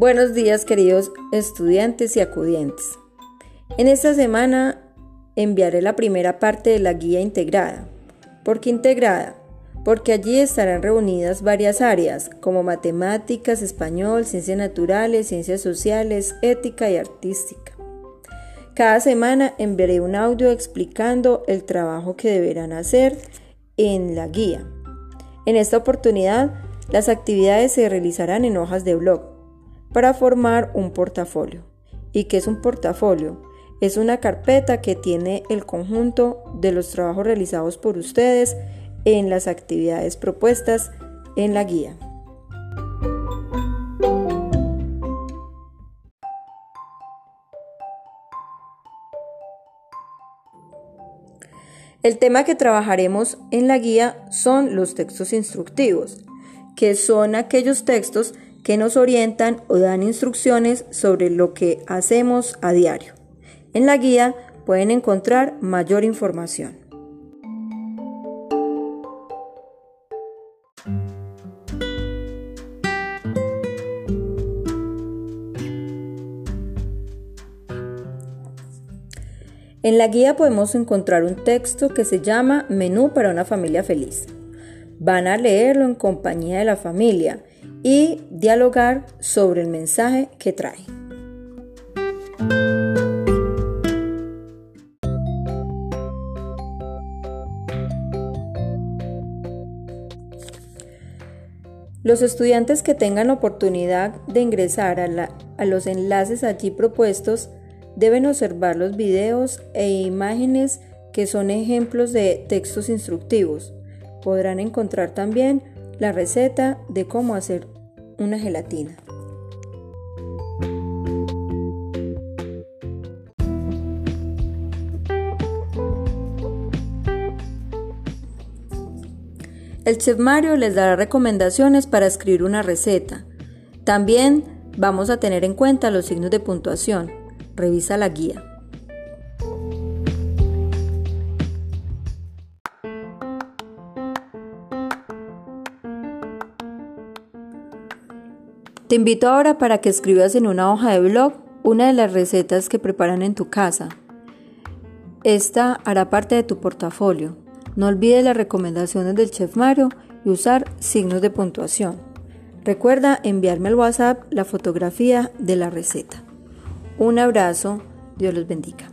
Buenos días queridos estudiantes y acudientes. En esta semana enviaré la primera parte de la guía integrada. ¿Por qué integrada? Porque allí estarán reunidas varias áreas como matemáticas, español, ciencias naturales, ciencias sociales, ética y artística. Cada semana enviaré un audio explicando el trabajo que deberán hacer en la guía. En esta oportunidad, las actividades se realizarán en hojas de blog para formar un portafolio. ¿Y qué es un portafolio? Es una carpeta que tiene el conjunto de los trabajos realizados por ustedes en las actividades propuestas en la guía. El tema que trabajaremos en la guía son los textos instructivos, que son aquellos textos que nos orientan o dan instrucciones sobre lo que hacemos a diario. En la guía pueden encontrar mayor información. En la guía podemos encontrar un texto que se llama Menú para una familia feliz. Van a leerlo en compañía de la familia y dialogar sobre el mensaje que trae. Los estudiantes que tengan oportunidad de ingresar a, a, los enlaces allí propuestos deben observar los videos e imágenes que son ejemplos de textos instructivos. Podrán encontrar también la receta de cómo hacer una gelatina. El chef Mario les dará recomendaciones para escribir una receta. También vamos a tener en cuenta los signos de puntuación. Revisa la guía. Te invito ahora para que escribas en una hoja de blog una de las recetas que preparan en tu casa. Esta hará parte de tu portafolio. No olvides las recomendaciones del chef Mario y usar signos de puntuación. Recuerda enviarme al WhatsApp la fotografía de la receta. Un abrazo, Dios los bendiga.